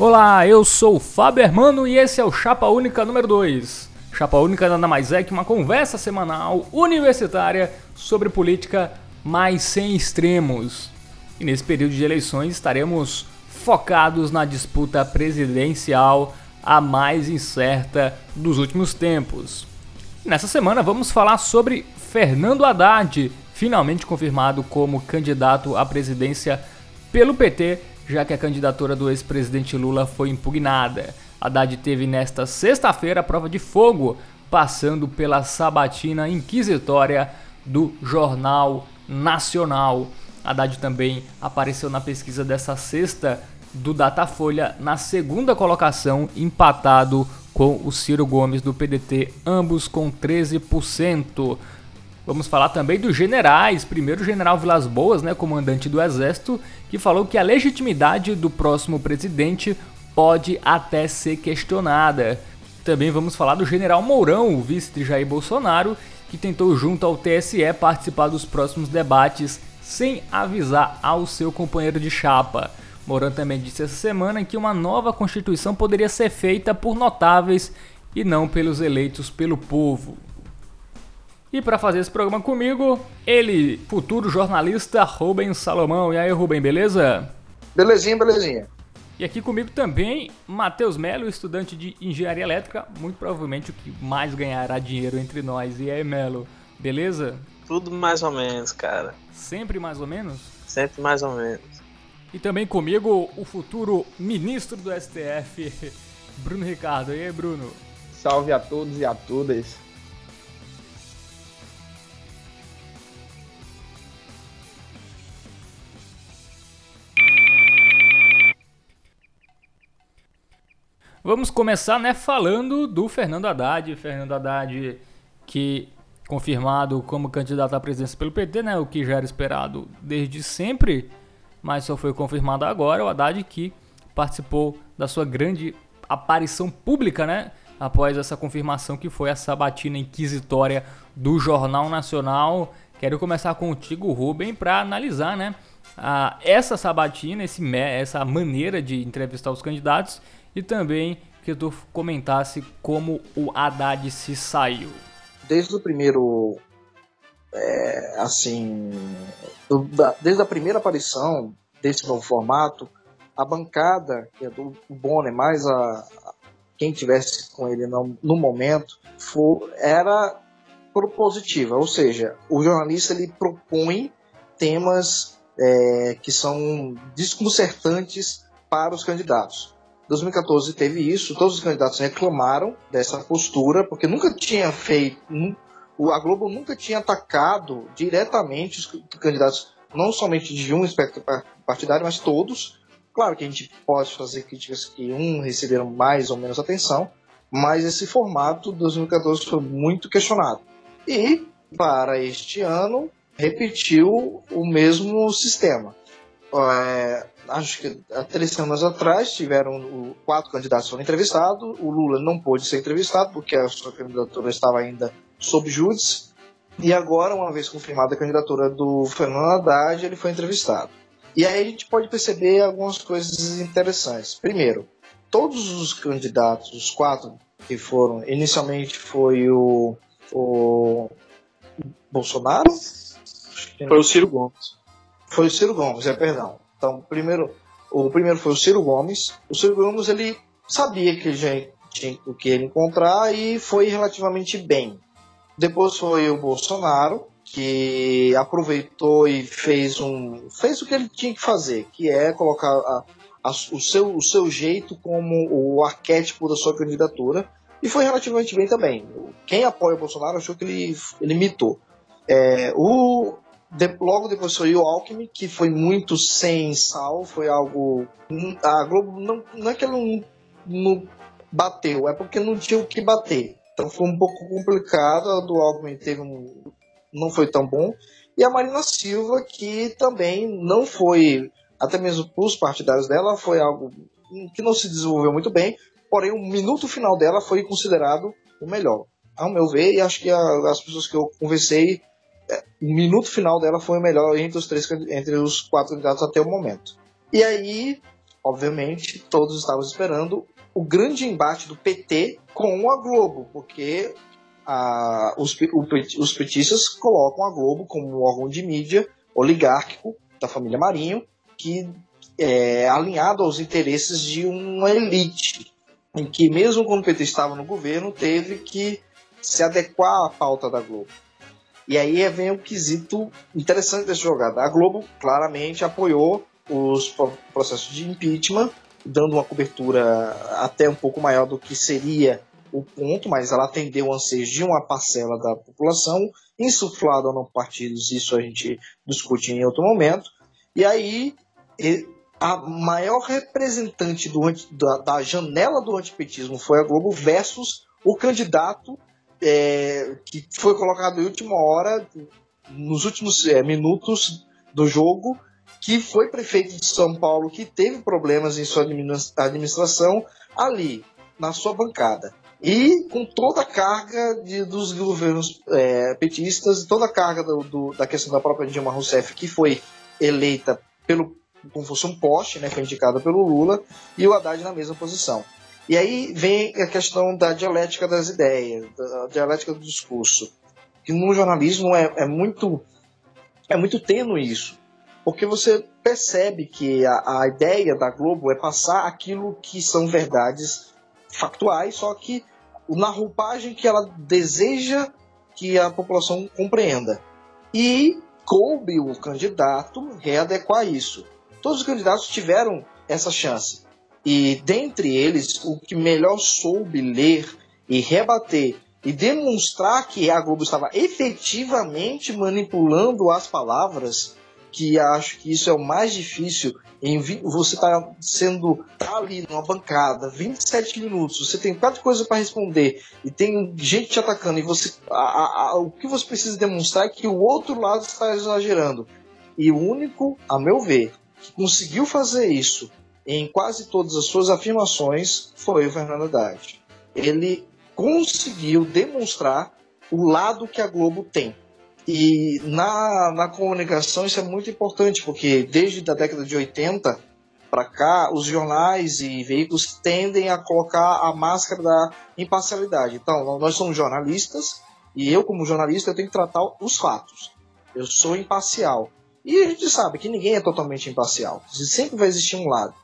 Olá, eu sou o Fábio Hermano e esse é o Chapa Única número 2. Chapa Única nada mais é que uma conversa semanal universitária sobre política, mas sem extremos. E nesse período de eleições estaremos focados na disputa presidencial, a mais incerta dos últimos tempos. Nessa semana vamos falar sobre Fernando Haddad, finalmente confirmado como candidato à presidência pelo PT já que a candidatura do ex-presidente Lula foi impugnada. Haddad teve nesta sexta-feira a prova de fogo, passando pela sabatina inquisitória do Jornal Nacional. Haddad também apareceu na pesquisa dessa sexta do Datafolha na segunda colocação, empatado com o Ciro Gomes do PDT, ambos com 13%. Vamos falar também dos generais. Primeiro, o general Vilas Boas, né, comandante do Exército, que falou que a legitimidade do próximo presidente pode até ser questionada. Também vamos falar do general Mourão, o vice de Jair Bolsonaro, que tentou, junto ao TSE, participar dos próximos debates sem avisar ao seu companheiro de chapa. Mourão também disse essa semana que uma nova Constituição poderia ser feita por notáveis e não pelos eleitos pelo povo. E para fazer esse programa comigo, ele, futuro jornalista Rubens Salomão. E aí, Rubem, beleza? Belezinha, belezinha. E aqui comigo também, Matheus Melo, estudante de engenharia elétrica, muito provavelmente o que mais ganhará dinheiro entre nós. E aí, Melo, beleza? Tudo mais ou menos, cara. Sempre mais ou menos? Sempre mais ou menos. E também comigo, o futuro ministro do STF, Bruno Ricardo. E aí, Bruno? Salve a todos e a todas. Vamos começar, né, falando do Fernando Haddad. Fernando Haddad, que confirmado como candidato à presidência pelo PT, né, o que já era esperado desde sempre, mas só foi confirmado agora. O Haddad que participou da sua grande aparição pública, né, após essa confirmação que foi a sabatina inquisitória do Jornal Nacional. Quero começar contigo, Rubem, para analisar, né, essa sabatina, esse, essa maneira de entrevistar os candidatos e também que tu comentasse como o Haddad se saiu. Desde o primeiro, é, assim, do, da, desde a primeira aparição desse novo formato, a bancada, que é do Bonner, mais a, a quem tivesse com ele no, no momento, for, era propositiva, ou seja, o jornalista ele propõe temas é, que são desconcertantes para os candidatos. 2014 teve isso, todos os candidatos reclamaram dessa postura, porque nunca tinha feito, a Globo nunca tinha atacado diretamente os candidatos, não somente de um espectro partidário, mas todos. Claro que a gente pode fazer críticas que um receberam mais ou menos atenção, mas esse formato 2014 foi muito questionado. E para este ano repetiu o mesmo sistema. É, acho que há três semanas atrás tiveram quatro candidatos foram entrevistados. O Lula não pôde ser entrevistado porque a sua candidatura estava ainda sob júdice. E agora, uma vez confirmada a candidatura do Fernando Haddad, ele foi entrevistado. E aí a gente pode perceber algumas coisas interessantes. Primeiro, todos os candidatos, os quatro que foram, inicialmente foi o, o Bolsonaro? Foi o Ciro Gomes. Foi o Ciro Gomes, é perdão. Então, primeiro, o primeiro foi o Ciro Gomes. O Ciro Gomes ele sabia que já tinha o que ele encontrar e foi relativamente bem. Depois foi o Bolsonaro, que aproveitou e fez um fez o que ele tinha que fazer, que é colocar a, a, o, seu, o seu jeito como o arquétipo da sua candidatura e foi relativamente bem também. Quem apoia o Bolsonaro achou que ele, ele imitou. É, o de, logo depois foi o Alckmin, que foi muito sem sal, foi algo. A Globo não, não é que ela não, não bateu, é porque não tinha o que bater. Então foi um pouco complicado. A do Alckmin teve um, não foi tão bom. E a Marina Silva, que também não foi, até mesmo para os partidários dela, foi algo que não se desenvolveu muito bem. Porém, o minuto final dela foi considerado o melhor. Ao meu ver, e acho que a, as pessoas que eu conversei o minuto final dela foi o melhor entre os três entre os quatro candidatos até o momento. E aí, obviamente, todos estavam esperando o grande embate do PT com a Globo, porque a, os, os petistas colocam a Globo como um órgão de mídia oligárquico da família Marinho, que é alinhado aos interesses de uma elite, em que mesmo quando o PT estava no governo, teve que se adequar à pauta da Globo. E aí vem o quesito interessante desse jogada. A Globo claramente apoiou os processos de impeachment, dando uma cobertura até um pouco maior do que seria o ponto, mas ela atendeu o anseio de uma parcela da população, insuflada ou não partidos, isso a gente discute em outro momento. E aí, a maior representante do, da, da janela do antipetismo foi a Globo versus o candidato é, que foi colocado em última hora, nos últimos é, minutos do jogo, que foi prefeito de São Paulo, que teve problemas em sua administração ali, na sua bancada. E com toda a carga de, dos governos é, petistas, toda a carga do, do, da questão da própria Dilma Rousseff, que foi eleita pelo, como fosse um poste, né, foi indicada pelo Lula, e o Haddad na mesma posição. E aí vem a questão da dialética das ideias, da dialética do discurso, que no jornalismo é, é muito é muito tênue isso porque você percebe que a, a ideia da Globo é passar aquilo que são verdades factuais, só que na roupagem que ela deseja que a população compreenda. E coube o candidato readequar isso. Todos os candidatos tiveram essa chance. E dentre eles, o que melhor soube ler e rebater e demonstrar que a Globo estava efetivamente manipulando as palavras que acho que isso é o mais difícil em você tá sendo tá ali numa bancada 27 minutos, você tem quatro coisas para responder e tem gente te atacando e você a, a, o que você precisa demonstrar é que o outro lado está exagerando. E o único, a meu ver, que conseguiu fazer isso em quase todas as suas afirmações foi o Fernando Haddad. Ele conseguiu demonstrar o lado que a Globo tem e na, na comunicação isso é muito importante, porque desde a década de 80 para cá, os jornais e veículos tendem a colocar a máscara da imparcialidade. Então, nós somos jornalistas e eu, como jornalista, eu tenho que tratar os fatos. Eu sou imparcial. E a gente sabe que ninguém é totalmente imparcial. Sempre vai existir um lado.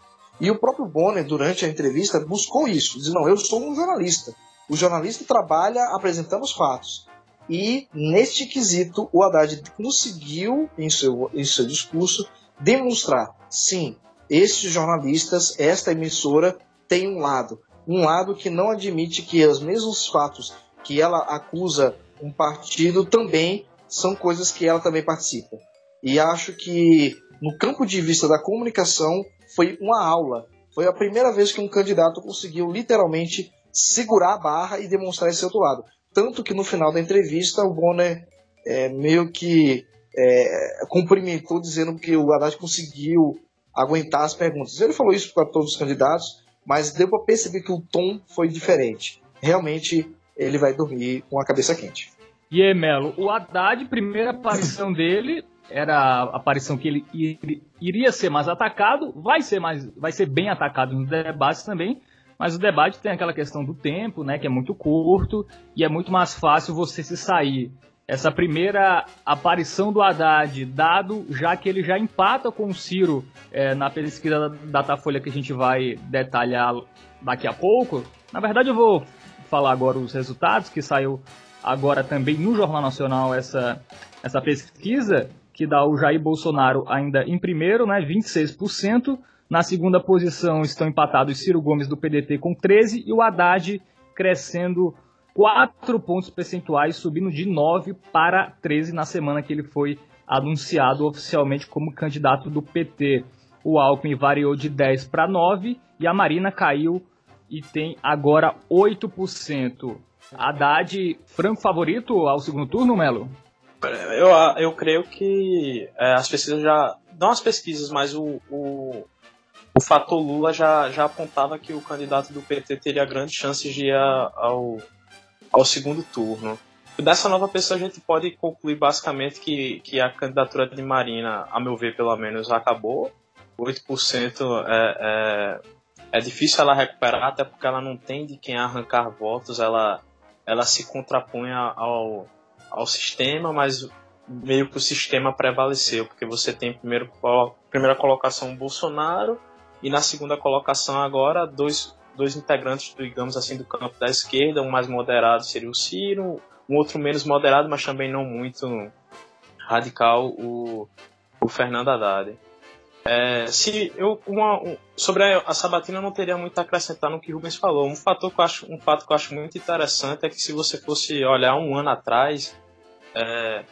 E o próprio Bonner, durante a entrevista, buscou isso. Diz, não, eu sou um jornalista. O jornalista trabalha apresentando os fatos. E neste quesito, o Haddad conseguiu, em seu, em seu discurso, demonstrar: sim, estes jornalistas, esta emissora, tem um lado. Um lado que não admite que os mesmos fatos que ela acusa um partido também são coisas que ela também participa. E acho que, no campo de vista da comunicação, foi uma aula. Foi a primeira vez que um candidato conseguiu literalmente segurar a barra e demonstrar esse outro lado. Tanto que no final da entrevista o Bonner é, meio que é, cumprimentou dizendo que o Haddad conseguiu aguentar as perguntas. Ele falou isso para todos os candidatos, mas deu para perceber que o tom foi diferente. Realmente ele vai dormir com a cabeça quente. E aí, Melo, o Haddad, primeira aparição dele, era a aparição que ele iria ser mais atacado, vai ser mais, vai ser bem atacado nos debates também, mas o debate tem aquela questão do tempo, né, que é muito curto e é muito mais fácil você se sair. Essa primeira aparição do Haddad, dado já que ele já empata com o Ciro é, na pesquisa da Datafolha que a gente vai detalhar daqui a pouco. Na verdade, eu vou falar agora os resultados que saiu agora também no Jornal Nacional essa, essa pesquisa que dá o Jair Bolsonaro ainda em primeiro, né, 26%. Na segunda posição estão empatados Ciro Gomes do PDT com 13 e o Haddad crescendo 4 pontos percentuais, subindo de 9 para 13 na semana que ele foi anunciado oficialmente como candidato do PT. O Alckmin variou de 10 para 9 e a Marina caiu e tem agora 8%. Haddad, franco favorito ao segundo turno, Melo? Eu, eu creio que é, as pesquisas já. Não as pesquisas, mas o, o, o fator Lula já, já apontava que o candidato do PT teria grandes chances de ir ao, ao segundo turno. Dessa nova pessoa a gente pode concluir basicamente que, que a candidatura de Marina, a meu ver pelo menos, acabou. 8% é, é, é difícil ela recuperar, até porque ela não tem de quem arrancar votos, ela, ela se contrapõe ao, ao sistema, mas meio que o sistema prevaleceu, porque você tem primeiro primeira colocação Bolsonaro e na segunda colocação agora dois, dois integrantes, digamos assim, do campo da esquerda, um mais moderado seria o Ciro, um outro menos moderado, mas também não muito radical, o, o Fernando Haddad. É, se eu uma, um, sobre a, a, Sabatina eu não teria muito a acrescentar no que o Rubens falou. Um fator que eu acho, um fato que eu acho muito interessante é que se você fosse olhar um ano atrás, é,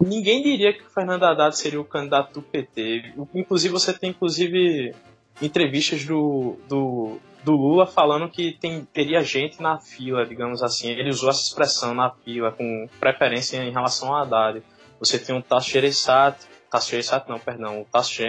ninguém diria que o Fernando Haddad seria o candidato do PT. Inclusive você tem inclusive entrevistas do, do, do Lula falando que tem, teria gente na fila, digamos assim. Ele usou essa expressão na fila com preferência em relação a Haddad. Você tem o Tasso Gereissati, Tasso não, perdão, o Tasso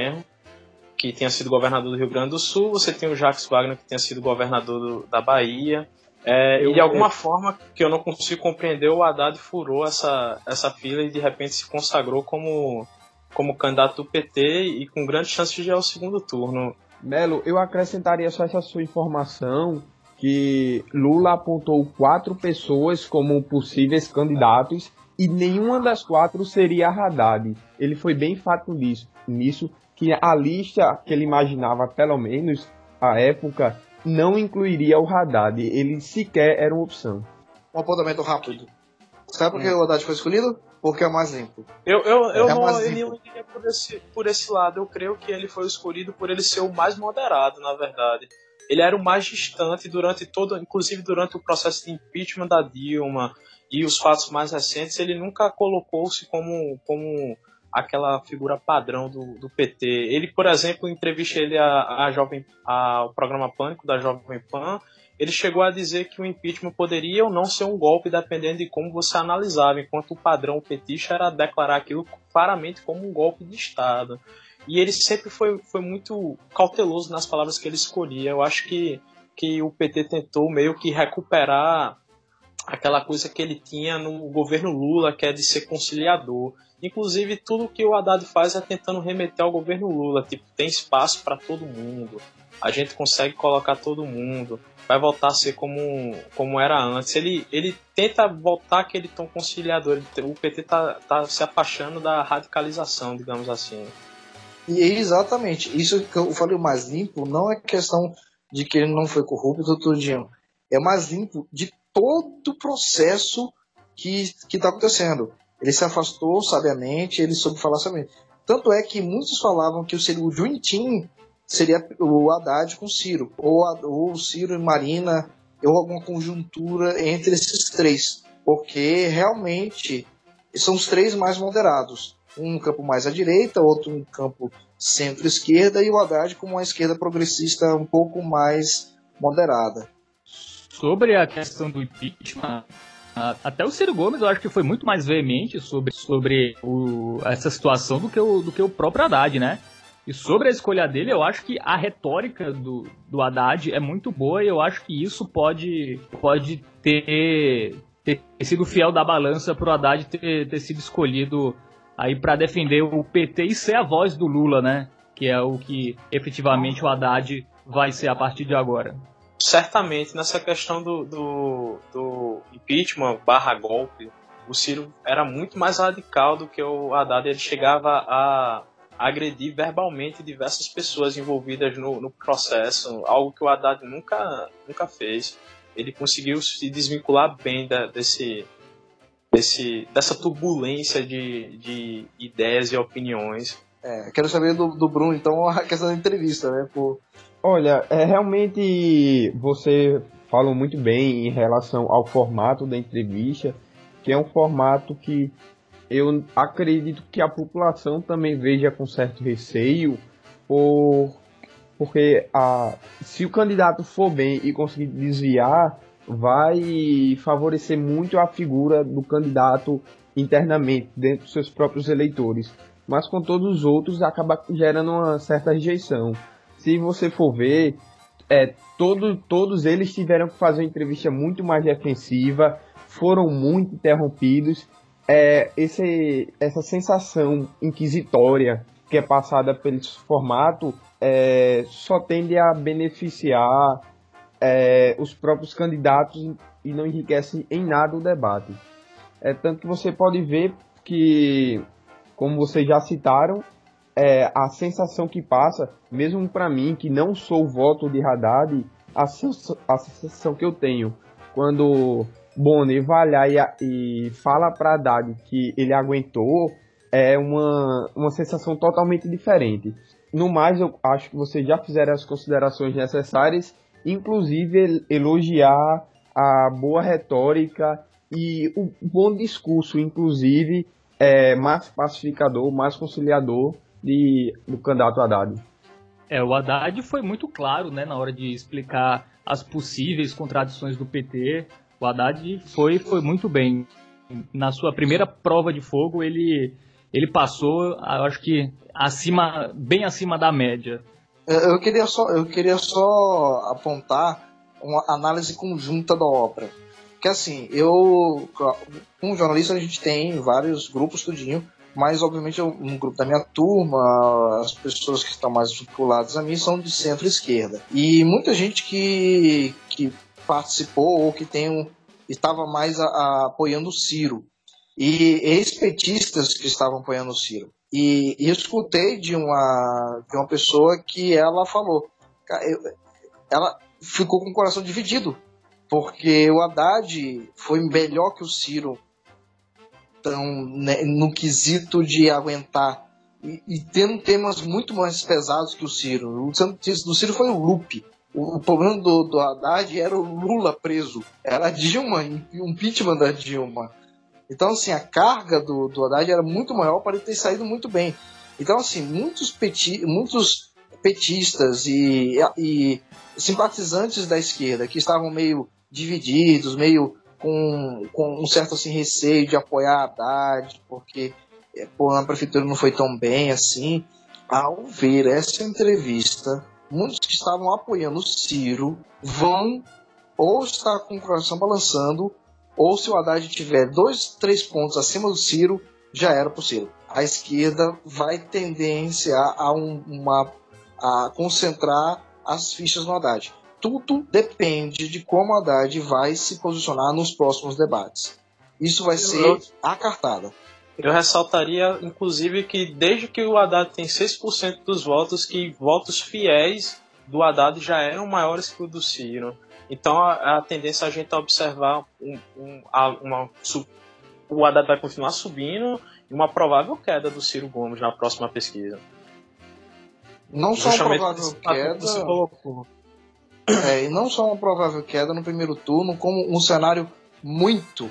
que tinha sido governador do Rio Grande do Sul, você tem o Jacques Wagner, que tinha sido governador do, da Bahia, é, eu, e de alguma eu... forma que eu não consigo compreender, o Haddad furou essa, essa fila e de repente se consagrou como, como candidato do PT e com grande chance de ir ao segundo turno. Melo, eu acrescentaria só essa sua informação que Lula apontou quatro pessoas como possíveis candidatos e nenhuma das quatro seria Haddad. Ele foi bem fato nisso, nisso que a lista que ele imaginava, pelo menos à época, não incluiria o Haddad. Ele sequer era uma opção. Um apontamento rápido. Sabe por que hum. o Haddad foi escolhido? Porque é mais limpo. Eu, eu, eu é não, iria por esse, por esse lado. Eu creio que ele foi escolhido por ele ser o mais moderado, na verdade. Ele era o mais distante durante todo, inclusive durante o processo de impeachment da Dilma, e os fatos mais recentes, ele nunca colocou-se como, como aquela figura padrão do, do PT. Ele, por exemplo, em entrevista ele a, a jovem, ao programa Pânico da Jovem Pan, ele chegou a dizer que o impeachment poderia ou não ser um golpe, dependendo de como você analisava, enquanto o padrão petista era declarar aquilo claramente como um golpe de Estado. E ele sempre foi, foi muito cauteloso nas palavras que ele escolhia. Eu acho que, que o PT tentou meio que recuperar aquela coisa que ele tinha no governo Lula, que é de ser conciliador. Inclusive, tudo que o Haddad faz é tentando remeter ao governo Lula. Tipo, tem espaço para todo mundo, a gente consegue colocar todo mundo, vai voltar a ser como, como era antes. Ele, ele tenta voltar aquele tom conciliador. O PT tá, tá se apaixonando da radicalização, digamos assim. E exatamente, isso que eu falei mais limpo não é questão de que ele não foi corrupto, tudinho. É mais limpo de todo o processo que está acontecendo. Ele se afastou sabiamente, ele soube falar sabiamente. Tanto é que muitos falavam que o Team seria o Haddad com Ciro, ou, ou Ciro e Marina, ou alguma conjuntura entre esses três, porque realmente são os três mais moderados. Um campo mais à direita, outro um campo centro-esquerda, e o Haddad com uma esquerda progressista um pouco mais moderada sobre a questão do impeachment, até o Ciro Gomes eu acho que foi muito mais veemente sobre, sobre o, essa situação do que, o, do que o próprio Haddad, né? E sobre a escolha dele, eu acho que a retórica do, do Haddad é muito boa e eu acho que isso pode, pode ter, ter sido fiel da balança para o Haddad ter, ter sido escolhido aí para defender o PT e ser a voz do Lula, né? Que é o que efetivamente o Haddad vai ser a partir de agora certamente nessa questão do, do, do impeachment barra golpe, o Ciro era muito mais radical do que o Haddad. Ele chegava a agredir verbalmente diversas pessoas envolvidas no, no processo, algo que o Haddad nunca, nunca fez. Ele conseguiu se desvincular bem da, desse, desse, dessa turbulência de, de ideias e opiniões. É, quero saber do, do Bruno, então, a questão da entrevista, né? Por, Olha, é, realmente você falou muito bem em relação ao formato da entrevista, que é um formato que eu acredito que a população também veja com certo receio, por, porque a, se o candidato for bem e conseguir desviar, vai favorecer muito a figura do candidato internamente, dentro dos seus próprios eleitores. Mas com todos os outros acaba gerando uma certa rejeição se você for ver, é, todo, todos eles tiveram que fazer uma entrevista muito mais defensiva, foram muito interrompidos. É, esse, essa sensação inquisitória que é passada pelo formato é, só tende a beneficiar é, os próprios candidatos e não enriquece em nada o debate. É tanto que você pode ver que, como vocês já citaram, é, a sensação que passa, mesmo para mim, que não sou voto de Haddad, a, a sensação que eu tenho quando Bonner vai lá e, e fala para Haddad que ele aguentou, é uma, uma sensação totalmente diferente. No mais, eu acho que vocês já fizeram as considerações necessárias, inclusive elogiar a boa retórica e o bom discurso, inclusive, é, mais pacificador, mais conciliador de, do candidato Haddad. É, o Haddad foi muito claro né, na hora de explicar as possíveis contradições do PT. O Haddad foi, foi muito bem. Na sua primeira prova de fogo, ele, ele passou, acho que acima, bem acima da média. Eu queria só, eu queria só apontar uma análise conjunta da obra. Que assim, eu, como jornalista, a gente tem vários grupos, tudinho, mas obviamente um grupo da minha turma, as pessoas que estão mais vinculadas a mim são de centro-esquerda. E muita gente que, que participou ou que tem um, estava mais a, a, apoiando o Ciro. E ex-petistas que estavam apoiando o Ciro. E, e eu escutei de uma, de uma pessoa que ela falou, ela ficou com o coração dividido, porque o Haddad foi melhor que o Ciro então, né, no quesito de aguentar e, e, tendo temas muito mais pesados que o Ciro. O do Ciro foi o Lupe. O, o problema do, do Haddad era o Lula preso. Era a Dilma, o impeachment da Dilma. Então, assim, a carga do, do Haddad era muito maior para ele ter saído muito bem. Então, assim, muitos, peti, muitos petistas e, e simpatizantes da esquerda que estavam meio divididos, meio com, com um certo assim, receio de apoiar a Haddad, porque é, a prefeitura não foi tão bem assim. Ao ver essa entrevista, muitos que estavam apoiando o Ciro vão ou estar com o coração balançando, ou se o Haddad tiver dois, três pontos acima do Ciro, já era o Ciro. A esquerda vai tendenciar a, um, uma, a concentrar as fichas no Haddad tudo depende de como a Haddad vai se posicionar nos próximos debates. Isso vai ser a cartada. Eu ressaltaria, inclusive, que desde que o Haddad tem 6% dos votos, que votos fiéis do Haddad já eram maiores que o do Ciro. Então a, a tendência é a gente observar um, um, uma, o Haddad vai continuar subindo e uma provável queda do Ciro Gomes na próxima pesquisa. Não só uma provável queda. Você colocou. É, e não só uma provável queda no primeiro turno, como um cenário muito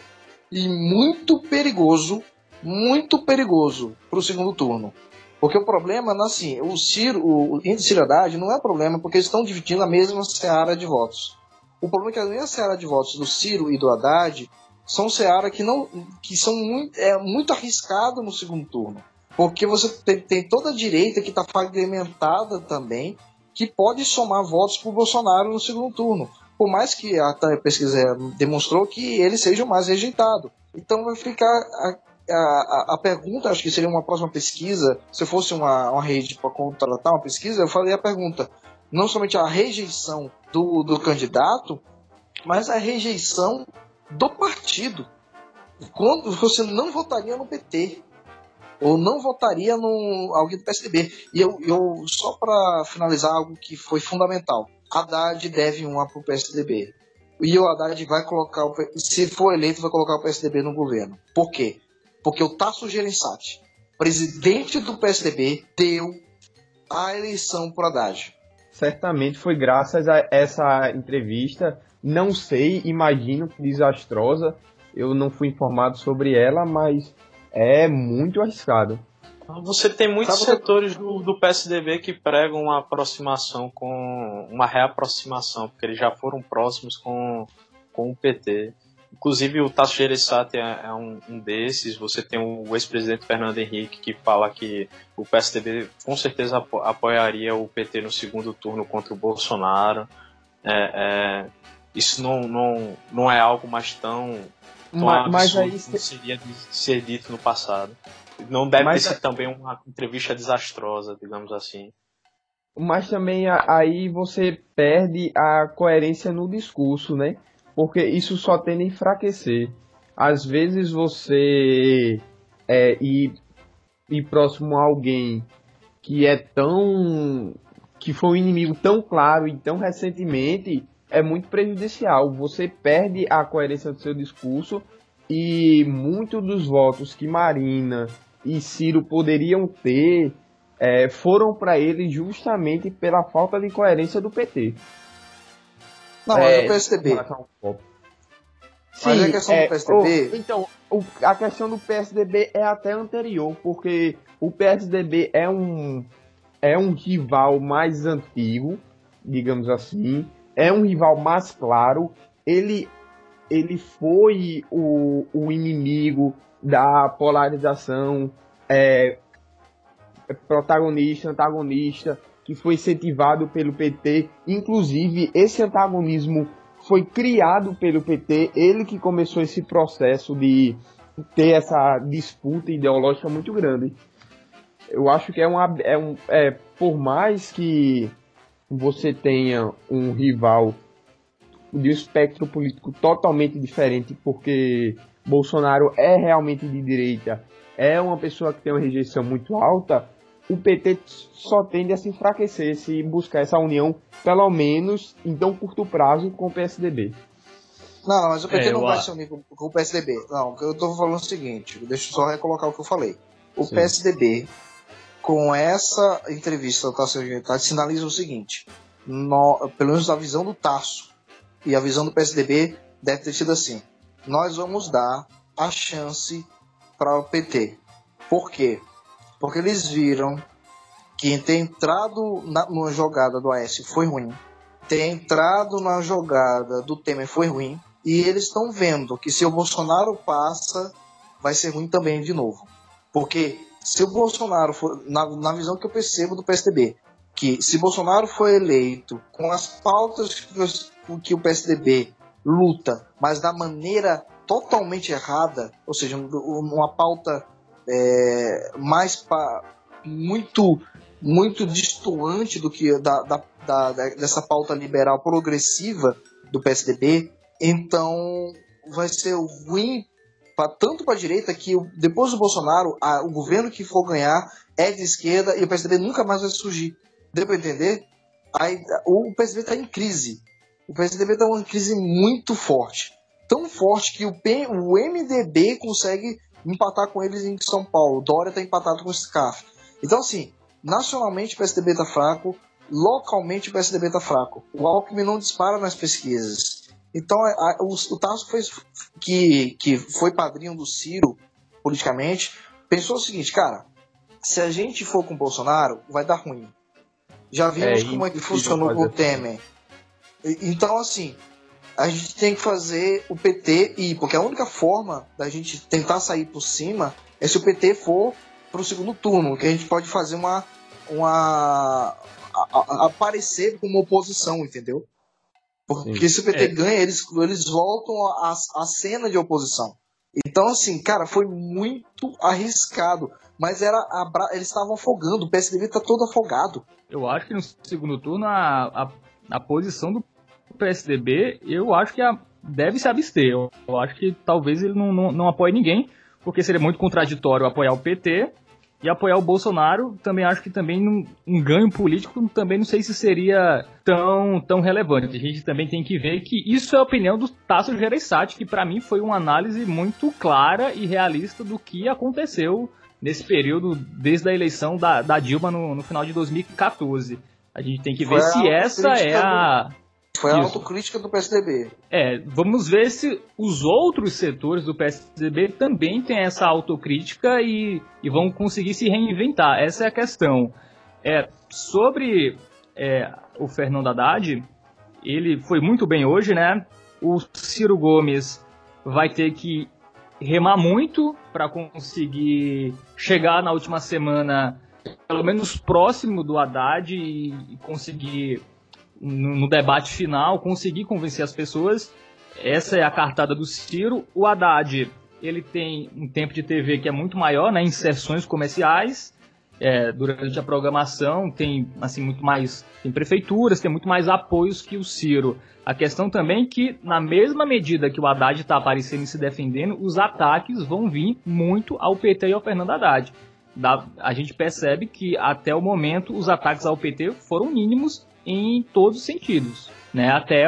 e muito perigoso, muito perigoso para o segundo turno. Porque o problema, assim, o Ciro, o índice de Haddad não é problema porque eles estão dividindo a mesma seara de votos. O problema é que a mesma seara de votos do Ciro e do Haddad são seara que não que são muito, é muito arriscado no segundo turno. Porque você tem, tem toda a direita que está fragmentada também que pode somar votos para o Bolsonaro no segundo turno. Por mais que a pesquisa demonstrou que ele seja o mais rejeitado. Então vai ficar a, a, a, pergunta, acho que seria uma próxima pesquisa, se fosse uma, uma rede para contratar uma pesquisa, eu faria a pergunta, não somente a rejeição do, do candidato, mas a rejeição do partido. Quando você não votaria no PT, ou não votaria no alguém do PSDB. E eu, eu só para finalizar algo que foi fundamental. Haddad deve uma para o PSDB. E o Haddad vai colocar, se for eleito, vai colocar o PSDB no governo. Por quê? Porque o Tasso Gereissati, presidente do PSDB, deu a eleição para Haddad. Certamente foi graças a essa entrevista. Não sei, imagino desastrosa. Eu não fui informado sobre ela, mas é muito arriscado. Você tem muitos Sabe setores do, do, PSDB que pregam uma aproximação com. uma reaproximação, porque eles já foram próximos com, com o PT. Inclusive o Tasso Gereissati é, é um, um, desses. Você tem o ex-presidente Fernando Henrique que fala que o PSDB com certeza apo apoiaria o PT no segundo turno contra o Bolsonaro. É, é, isso não, não, não é algo mais tão então, mas, mas aí seria ser dito no passado. Não deve Mas, ter sido também uma entrevista desastrosa, digamos assim. Mas também aí você perde a coerência no discurso, né? Porque isso só tende a enfraquecer. Às vezes você é, ir, ir próximo a alguém que é tão. que foi um inimigo tão claro e tão recentemente é muito prejudicial. Você perde a coerência do seu discurso e muitos dos votos que Marina e Ciro poderiam ter é, foram para ele justamente pela falta de coerência do PT. Não, mas é, o PSDB. Sim, mas a questão é, do PSDB. O, então, o, a questão do PSDB é até anterior, porque o PSDB é um, é um rival mais antigo, digamos assim, é um rival mais claro. Ele, ele foi o, o inimigo da polarização é, protagonista, antagonista, que foi incentivado pelo PT. Inclusive, esse antagonismo foi criado pelo PT, ele que começou esse processo de ter essa disputa ideológica muito grande. Eu acho que é uma. É um, é, por mais que você tenha um rival de um espectro político totalmente diferente, porque Bolsonaro é realmente de direita, é uma pessoa que tem uma rejeição muito alta, o PT só tende a se enfraquecer se buscar essa união, pelo menos em tão curto prazo, com o PSDB. Não, mas o PT é, não vai se unir com, com, o PSDB. Não, eu tô falando o seguinte, deixa eu só recolocar o que eu falei. O Sim. PSDB, com essa entrevista do Tasso sinaliza o seguinte, no, pelo menos a visão do Tasso e a visão do PSDB deve ter sido assim, nós vamos dar a chance para o PT. Por quê? Porque eles viram que ter entrado na, numa jogada do Aécio foi ruim, ter entrado na jogada do Temer foi ruim, e eles estão vendo que se o Bolsonaro passa, vai ser ruim também de novo. Porque se o Bolsonaro for, na, na visão que eu percebo do PSDB, que se Bolsonaro for eleito com as pautas que, que o PSDB luta, mas da maneira totalmente errada, ou seja, uma pauta é, mais pa, muito muito distoante do que da, da, da, dessa pauta liberal progressiva do PSDB, então vai ser ruim pra, tanto para a direita que depois do Bolsonaro a, o governo que for ganhar é de esquerda e o PSDB nunca mais vai surgir. Deu para entender? Aí, o PSDB está em crise. O PSDB está em uma crise muito forte. Tão forte que o, P, o MDB consegue empatar com eles em São Paulo. Dória está empatado com o SCAF. Então, assim, nacionalmente o PSDB está fraco, localmente o PSDB está fraco. O Alckmin não dispara nas pesquisas. Então, a, o, o Tasso foi, que, que foi padrinho do Ciro, politicamente, pensou o seguinte, cara, se a gente for com o Bolsonaro, vai dar ruim. Já vimos é, como é que funcionou com o Temer. Então, assim, a gente tem que fazer o PT ir, porque a única forma da gente tentar sair por cima é se o PT for para o segundo turno, que a gente pode fazer uma. uma a, a, aparecer como oposição, entendeu? Porque Sim. se o PT é. ganha, eles, eles voltam à cena de oposição. Então, assim, cara, foi muito arriscado. Mas era a, eles estavam afogando, o PSDB tá todo afogado. Eu acho que no segundo turno a, a, a posição do PSDB, eu acho que a, deve se abster. Eu, eu, acho que talvez ele não, não, não apoie ninguém, porque seria muito contraditório apoiar o PT e apoiar o Bolsonaro. Também acho que também um, um ganho político também não sei se seria tão, tão relevante. A gente também tem que ver que isso é a opinião do Tasso Gereissati, que para mim foi uma análise muito clara e realista do que aconteceu nesse período, desde a eleição da, da Dilma no, no final de 2014. A gente tem que ver se essa é a, foi a autocrítica do PSDB. É, vamos ver se os outros setores do PSDB também têm essa autocrítica e, e vão conseguir se reinventar. Essa é a questão. É, sobre é, o Fernando Haddad, ele foi muito bem hoje, né? O Ciro Gomes vai ter que remar muito para conseguir chegar na última semana pelo menos próximo do Haddad e conseguir no, no debate final, conseguir convencer as pessoas. Essa é a cartada do Ciro. O Haddad, ele tem um tempo de TV que é muito maior, né? Inserções comerciais é, durante a programação, tem assim muito mais, tem prefeituras, tem muito mais apoios que o Ciro. A questão também é que, na mesma medida que o Haddad está aparecendo e se defendendo, os ataques vão vir muito ao PT e ao Fernando Haddad. Da, a gente percebe que, até o momento, os ataques ao PT foram mínimos em todos os sentidos. Né? Até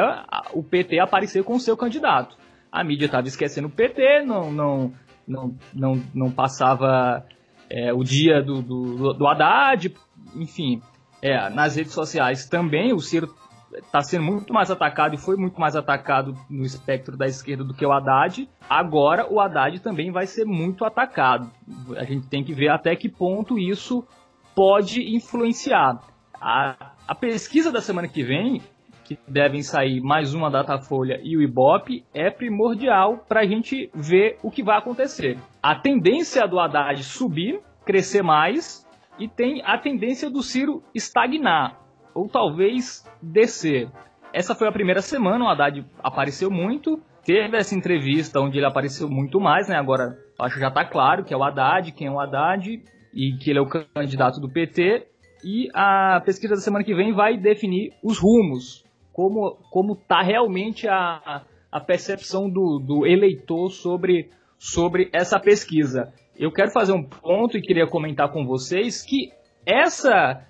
o PT aparecer com o seu candidato. A mídia estava esquecendo o PT, não, não, não, não, não passava é, o dia do, do, do Haddad, enfim. É, nas redes sociais também, o Ciro está sendo muito mais atacado e foi muito mais atacado no espectro da esquerda do que o Haddad. Agora o Haddad também vai ser muito atacado. A gente tem que ver até que ponto isso pode influenciar. A, a pesquisa da semana que vem, que devem sair mais uma Datafolha e o Ibope, é primordial para a gente ver o que vai acontecer. A tendência do Haddad subir, crescer mais, e tem a tendência do Ciro estagnar ou talvez descer. Essa foi a primeira semana, o Haddad apareceu muito, teve essa entrevista onde ele apareceu muito mais, né? Agora acho que já está claro que é o Haddad, quem é o Haddad e que ele é o candidato do PT. E a pesquisa da semana que vem vai definir os rumos, como como tá realmente a, a percepção do, do eleitor sobre, sobre essa pesquisa. Eu quero fazer um ponto e queria comentar com vocês que essa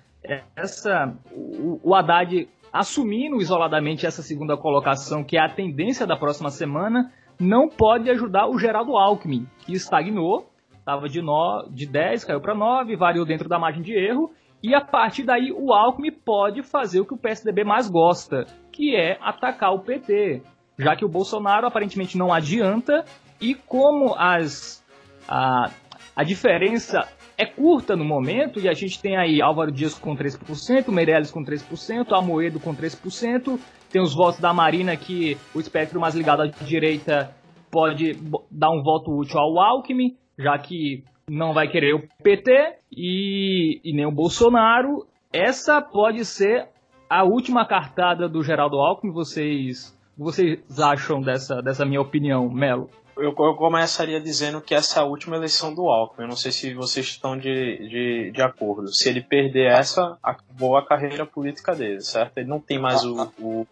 essa o, o Haddad assumindo isoladamente essa segunda colocação, que é a tendência da próxima semana, não pode ajudar o Geraldo Alckmin, que estagnou, estava de, no, de 10, caiu para 9, variou dentro da margem de erro, e a partir daí o Alckmin pode fazer o que o PSDB mais gosta, que é atacar o PT, já que o Bolsonaro aparentemente não adianta, e como as, a, a diferença é curta no momento e a gente tem aí Álvaro Dias com 3%, Meirelles com 3%, Amoedo com 3%, tem os votos da Marina que o espectro mais ligado à direita pode dar um voto útil ao Alckmin, já que não vai querer o PT e, e nem o Bolsonaro. Essa pode ser a última cartada do Geraldo Alckmin. Vocês, vocês acham dessa, dessa minha opinião, Melo? eu, eu, começaria dizendo que essa é a última eleição do Alckmin. Eu não sei se vocês estão de, de, de acordo. Se ele perder essa, acabou a carreira política dele, certo? Ele não tem mais o, o,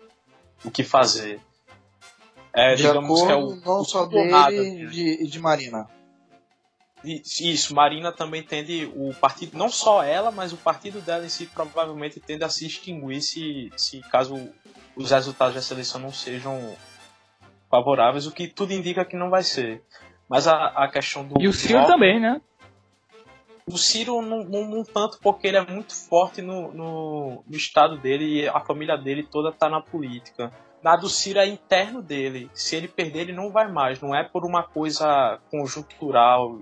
o que fazer. É, de acordo, é o, não o só dele e de, de Marina. Isso, Marina também tende o partido, não só ela, mas o partido dela em si provavelmente tende a se extinguir se, se caso os resultados dessa eleição não sejam favoráveis, o que tudo indica que não vai ser. Mas a, a questão do. E o Ciro também, né? O Ciro não, não, não, tanto porque ele é muito forte no, no, no, estado dele e a família dele toda tá na política. Na do Ciro é interno dele. Se ele perder, ele não vai mais. Não é por uma coisa conjuntural.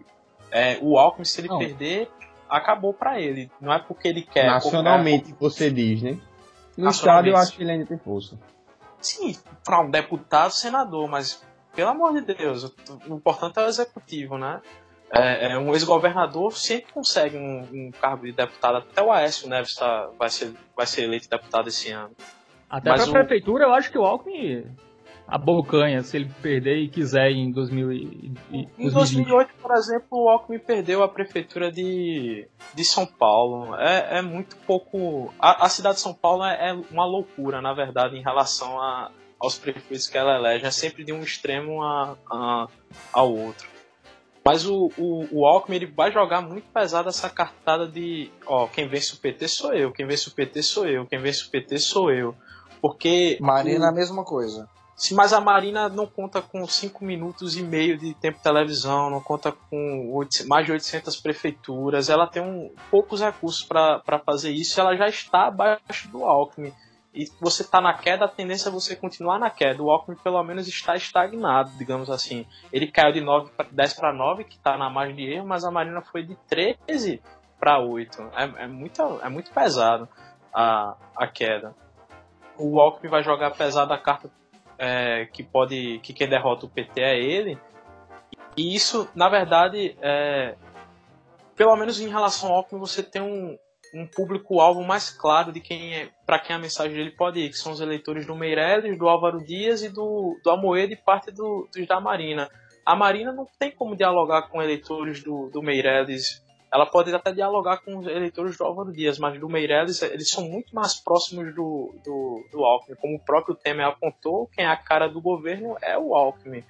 É, o Alckmin, se ele não. perder, acabou para ele. Não é porque ele quer. Nacionalmente, porque... você diz, né? No estado eu acho que ele ainda tem força. Sim, para um deputado, senador, mas pelo amor de Deus, o importante é o executivo, né? É, é um ex-governador sempre consegue um, um, cargo de deputado. Até o Aécio Neves tá, vai, ser, vai ser eleito deputado esse ano. Até para a o... prefeitura, eu acho que o Alckmin abocanha se ele perder e quiser em 2000 e, Em 2008, por exemplo, o Alckmin perdeu a prefeitura de, de São Paulo. É, é muito pouco. A, a cidade de São Paulo é, é, uma loucura, na verdade, em relação a, aos prefeitos que ela elege. É sempre de um extremo a, a ao outro. Mas o, o, o Alckmin ele vai jogar muito pesado essa cartada de ó, quem vence o PT sou eu, quem vence o PT sou eu, quem vence o PT sou eu. Porque. Marina, o... a mesma coisa. Sim, mas a Marina não conta com 5 minutos e meio de tempo de televisão, não conta com 8, mais de 800 prefeituras, ela tem um, poucos recursos para fazer isso, ela já está abaixo do Alckmin. E você está na queda, a tendência é você continuar na queda. O Alckmin pelo menos está estagnado, digamos assim. Ele caiu de 9 pra, 10 para 9, que está na margem de erro, mas a Marina foi de 13 para 8. É, é, muito, é muito pesado a, a queda. O Alckmin vai jogar pesado a carta é, que pode que quem derrota o PT é ele. E isso, na verdade, é, pelo menos em relação ao Alckmin, você tem um, um público-alvo mais claro de quem é, para quem a mensagem dele pode ir, que são os eleitores do Meirelles, do Álvaro Dias e do, do Amoedo e parte do, dos da Marina. a Marina não tem como dialogar com eleitores do, do Meirelles. Ela pode até dialogar com os eleitores do Álvaro Dias, mas do Meirelles eles são muito mais próximos do, do, do Alckmin. Como o próprio Temer apontou, quem é a cara do governo é o Alckmin.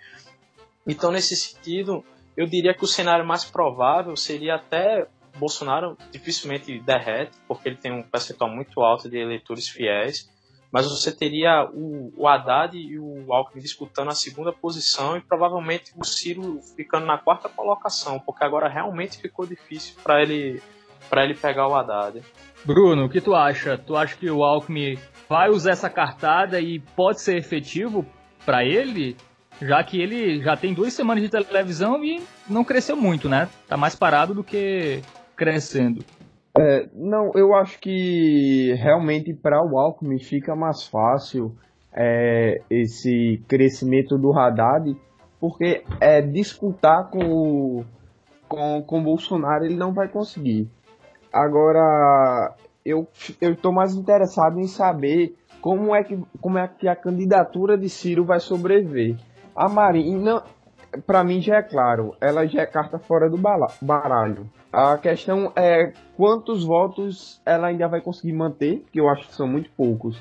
Então, nesse sentido, eu diria que o cenário mais provável seria até Bolsonaro dificilmente derrete, porque ele tem um percentual muito alto de eleitores fiéis, mas você teria o, o Haddad e o Alckmin disputando a segunda posição e provavelmente o Ciro ficando na quarta colocação, porque agora realmente ficou difícil para ele para ele pegar o Haddad. Bruno, o que tu acha? Tu acha que o Alckmin vai usar essa cartada e pode ser efetivo para ele? já que ele já tem duas semanas de televisão e não cresceu muito, né? Tá mais parado do que crescendo. É, não, eu acho que realmente para o Alckmin fica mais fácil é, esse crescimento do Haddad, porque é, disputar com o, com, com Bolsonaro ele não vai conseguir. Agora, eu estou mais interessado em saber como é, que, como é que a candidatura de Ciro vai sobreviver. A Marina, para mim já é claro, ela já é carta fora do baralho. A questão é quantos votos ela ainda vai conseguir manter, que eu acho que são muito poucos.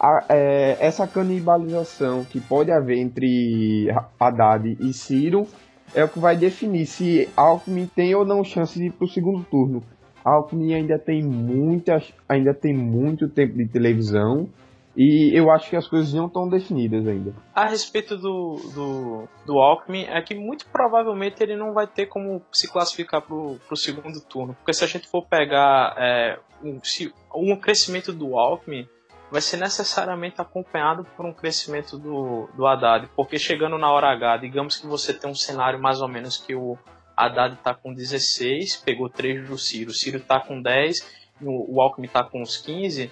A, é, essa canibalização que pode haver entre Haddad e Ciro é o que vai definir se Alckmin tem ou não chance de ir para o segundo turno. Alckmin ainda tem muita, ainda tem muito tempo de televisão e eu acho que as coisas não estão definidas ainda. A respeito do, do, do Alckmin, é que muito provavelmente ele não vai ter como se classificar para o segundo turno. Porque se a gente for pegar é, um, se, um crescimento do Alckmin, vai ser necessariamente acompanhado por um crescimento do, do Haddad. Porque chegando na hora H, digamos que você tem um cenário mais ou menos que o Haddad está com 16, pegou 3 do Ciro, o Ciro está com 10, o Alckmin está com uns 15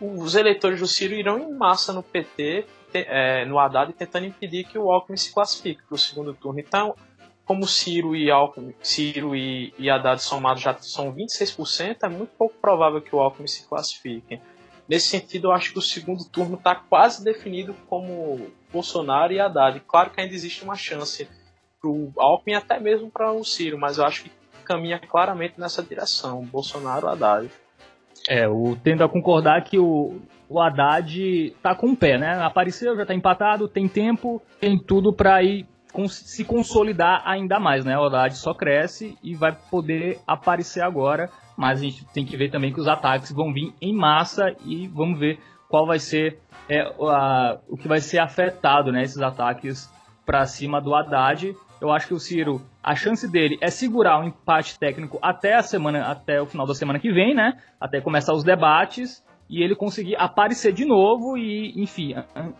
os eleitores do Ciro irão em massa no PT, é, no Haddad, tentando impedir que o Alckmin se classifique para o segundo turno. Então, como Ciro e Alckmin, Ciro e, e Haddad somados já são 26%, é muito pouco provável que o Alckmin se classifique. Nesse sentido, eu acho que o segundo turno está quase definido como Bolsonaro e Haddad. Claro que ainda existe uma chance para o Alckmin até mesmo para o Ciro, mas eu acho que caminha claramente nessa direção, Bolsonaro e Haddad. É, eu tendo a concordar que o, o Haddad tá com o pé, né? Apareceu, já tá empatado, tem tempo, tem tudo para ir se consolidar ainda mais, né? O Haddad só cresce e vai poder aparecer agora, mas a gente tem que ver também que os ataques vão vir em massa e vamos ver qual vai ser é, a, o que vai ser afetado, né? Esses ataques para cima do Haddad. Eu acho que o Ciro, a chance dele é segurar o um empate técnico até a semana, até o final da semana que vem, né? Até começar os debates e ele conseguir aparecer de novo e, enfim,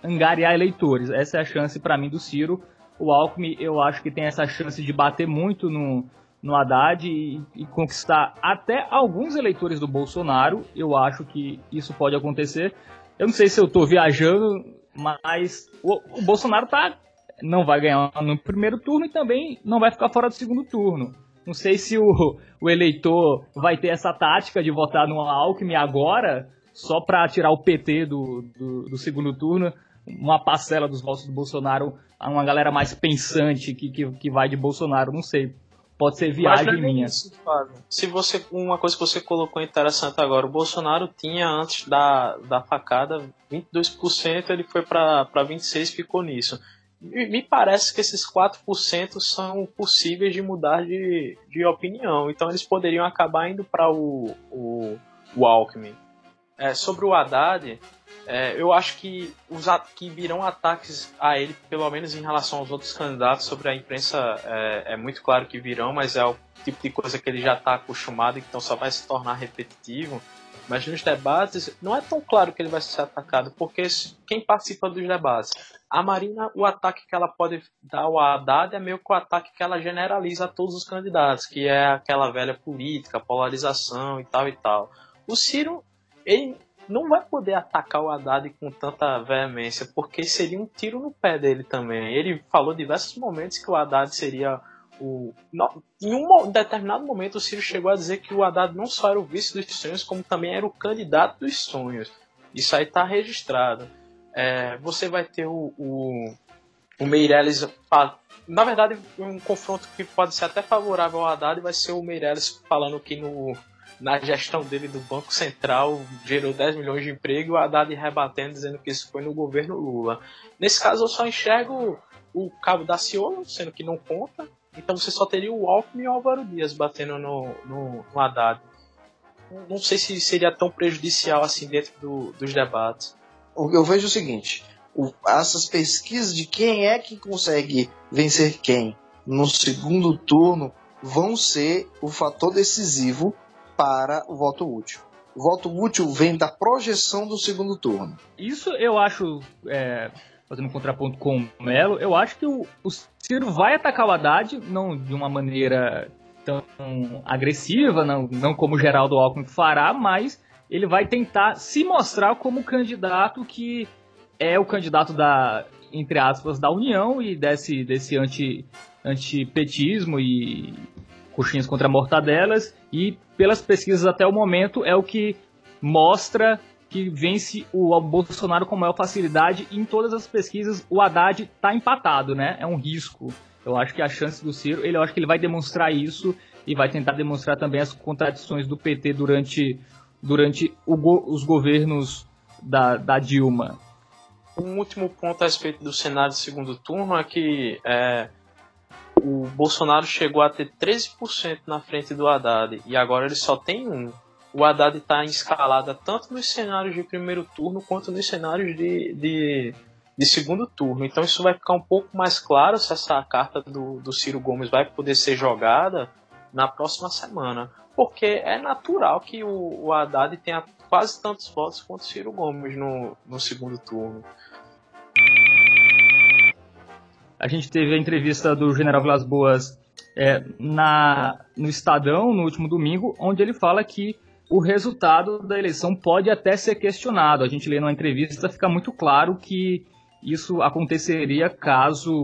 angariar eleitores. Essa é a chance para mim do Ciro. O Alckmin, eu acho que tem essa chance de bater muito no, no Haddad e, e, conquistar até alguns eleitores do Bolsonaro. Eu acho que isso pode acontecer. Eu não sei se eu estou viajando, mas o, o Bolsonaro está não vai ganhar no primeiro turno e também não vai ficar fora do segundo turno. Não sei se o, o eleitor vai ter essa tática de votar no Alckmin agora, só para tirar o PT do, do, do, segundo turno, uma parcela dos votos do Bolsonaro a uma galera mais pensante que, que, que vai de Bolsonaro, não sei. Pode ser viagem é minha. Isso, Se você, uma coisa que você colocou interessante agora, o Bolsonaro tinha antes da, da facada 22%, ele foi para 26% ficou nisso me parece que esses 4% são possíveis de mudar de, de opinião. Então eles poderiam acabar indo para o, o, o Alckmin. É, sobre o Haddad, é, eu acho que, os, que virão ataques a ele, pelo menos em relação aos outros candidatos, sobre a imprensa é, é muito claro que virão, mas é o tipo de coisa que ele já está acostumado, então só vai se tornar repetitivo. Mas nos debates, não é tão claro que ele vai ser atacado, porque quem participa dos debates? A Marina, o ataque que ela pode dar ao Haddad é meio que o ataque que ela generaliza a todos os candidatos, que é aquela velha política, polarização e tal e tal. O Ciro, ele não vai poder atacar o Haddad com tanta veemência, porque seria um tiro no pé dele também. Ele falou diversos momentos que o Haddad seria o, em um determinado momento, o Ciro chegou a dizer que o Haddad não só era o vice dos sonhos, como também era o candidato dos sonhos. Isso aí está registrado. É, você vai ter o, o, o Meirelles. Na verdade, um confronto que pode ser até favorável ao Haddad vai ser o Meirelles falando que no, na gestão dele do Banco Central gerou 10 milhões de emprego e o Haddad rebatendo dizendo que isso foi no governo Lula. Nesse caso, eu só enxergo o Cabo da Ciolo, sendo que não conta, então você só teria o Alckmin e o Álvaro Dias batendo no, no, no Haddad. Não sei se seria tão prejudicial assim dentro do, dos debates. Eu vejo o seguinte: o, essas pesquisas de quem é que consegue vencer quem no segundo turno vão ser o fator decisivo para o voto útil. O voto útil vem da projeção do segundo turno. Isso eu acho é, fazendo um contraponto com o Melo, eu acho que o, o Ciro vai atacar o Haddad, não de uma maneira tão agressiva, não, não como o Geraldo Alckmin fará, mas ele vai tentar se mostrar como candidato que é o candidato da, entre aspas, da União e desse, desse anti, antipetismo e coxinhas contra mortadelas, e pelas pesquisas até o momento é o que mostra que vence o Bolsonaro com maior facilidade. E em todas as pesquisas, o Haddad está empatado, né? É um risco. Eu acho que a chance do Ciro, ele, eu acho que ele vai demonstrar isso e vai tentar demonstrar também as contradições do PT durante, durante o, os governos da, da Dilma. Um último ponto a respeito do Senado de segundo turno é que é, o Bolsonaro chegou a ter 13% na frente do Haddad e agora ele só tem um o Haddad está em escalada tanto nos cenários de primeiro turno quanto nos cenários de, de, de, segundo turno. Então isso vai ficar um pouco mais claro se essa carta do, do Ciro Gomes vai poder ser jogada na próxima semana. Porque é natural que o, o Haddad tenha quase tantos votos quanto Ciro Gomes no, no segundo turno. A gente teve a entrevista do General Vilas Boas é, na, no Estadão no último domingo, onde ele fala que o resultado da eleição pode até ser questionado. A gente lê numa entrevista, fica muito claro que isso aconteceria caso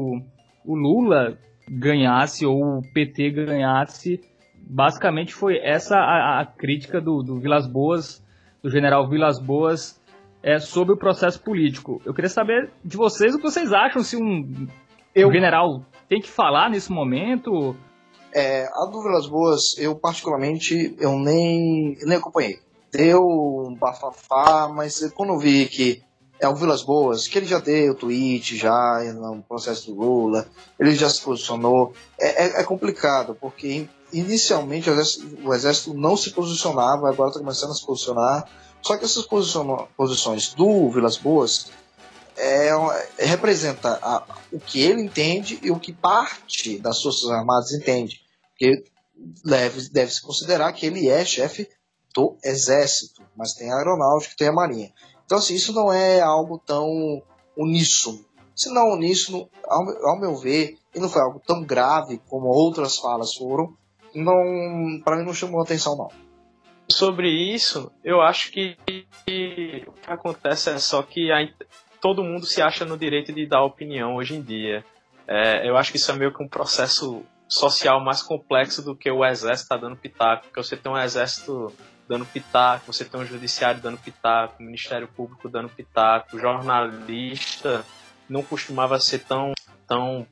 o Lula ganhasse ou o PT ganhasse. Basicamente foi essa a, a crítica do, do Vilas Boas, do general Vilas Boas, é, sobre o processo político. Eu queria saber de vocês o que vocês acham, se um, Eu... general tem que falar nesse momento, é, a do Vilas Boas, eu particularmente, eu nem, nem acompanhei. Deu um bafafá, mas quando eu vi que é o Vilas Boas, que ele já deu tweet já no processo do Lula, ele já se posicionou, é, é, é complicado, porque inicialmente o exército, não se posicionava, agora está começando a se posicionar, só que essas posições do Vilas Boas é, é, representa a, o que ele entende e o que parte das Forças Armadas entende. Porque deve, deve se considerar que ele é chefe do exército, mas tem a aeronáutica, tem a marinha. Então, assim, isso não é algo tão uníssono. Se não uníssono, ao, ao meu ver, e não foi algo tão grave como outras falas foram, não, para mim não chamou atenção não. Sobre isso, eu acho que, o que acontece é só que a, todo mundo se acha no direito de dar opinião hoje em dia. É, eu acho que isso é meio que um processo social mais complexo do que o exército tá dando pitaco, porque você tem um exército dando pitaco, você tem um judiciário dando pitaco, o Ministério Público dando pitaco, jornalista não costumava ser tão, tão